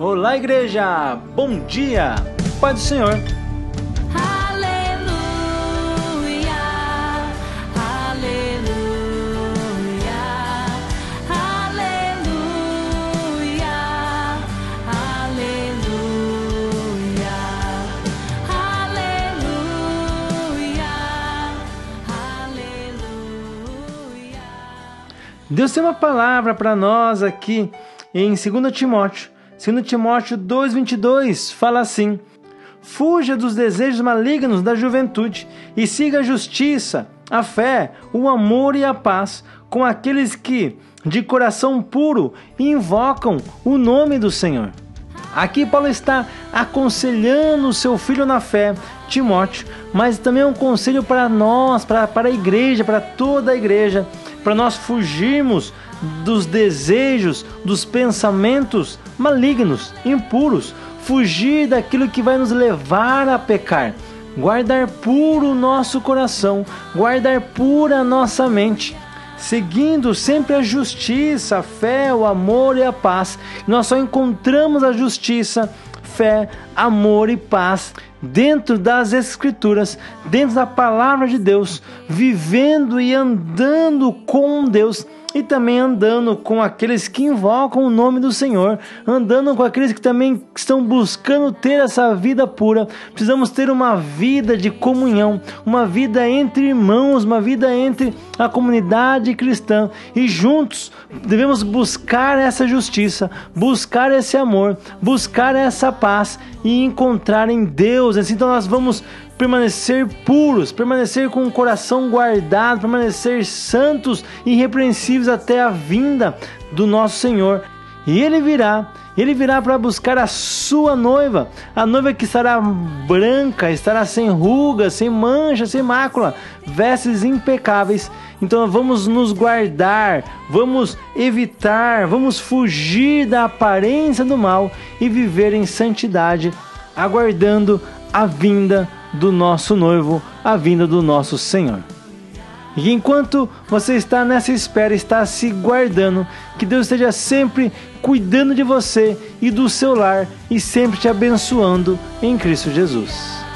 Olá, igreja! Bom dia! Pai do Senhor! Aleluia, aleluia, aleluia, aleluia, aleluia, aleluia. Deus tem uma palavra para nós aqui em 2 Timóteo. 2 Timóteo 2,22 fala assim: Fuja dos desejos malignos da juventude e siga a justiça, a fé, o amor e a paz com aqueles que, de coração puro, invocam o nome do Senhor. Aqui Paulo está aconselhando o seu filho na fé, Timóteo, mas também é um conselho para nós, para, para a igreja, para toda a igreja, para nós fugirmos dos desejos, dos pensamentos malignos, impuros, fugir daquilo que vai nos levar a pecar, guardar puro o nosso coração, guardar pura a nossa mente seguindo sempre a justiça, a fé, o amor e a paz. Nós só encontramos a justiça, fé, amor e paz dentro das Escrituras, dentro da palavra de Deus, vivendo e andando com Deus e também andando com aqueles que invocam o nome do Senhor, andando com aqueles que também estão buscando ter essa vida pura. Precisamos ter uma vida de comunhão, uma vida entre irmãos, uma vida entre a comunidade cristã e juntos devemos buscar essa justiça, buscar esse amor, buscar essa paz e encontrar em Deus. Então nós vamos permanecer puros, permanecer com o coração guardado, permanecer santos e irrepreensíveis até a vinda do nosso Senhor. E ele virá, ele virá para buscar a sua noiva, a noiva que estará branca, estará sem rugas, sem mancha, sem mácula, vestes impecáveis. Então vamos nos guardar, vamos evitar, vamos fugir da aparência do mal e viver em santidade, aguardando a vinda do nosso noivo, a vinda do nosso Senhor. E enquanto você está nessa espera, está se guardando, que Deus esteja sempre cuidando de você e do seu lar e sempre te abençoando em Cristo Jesus.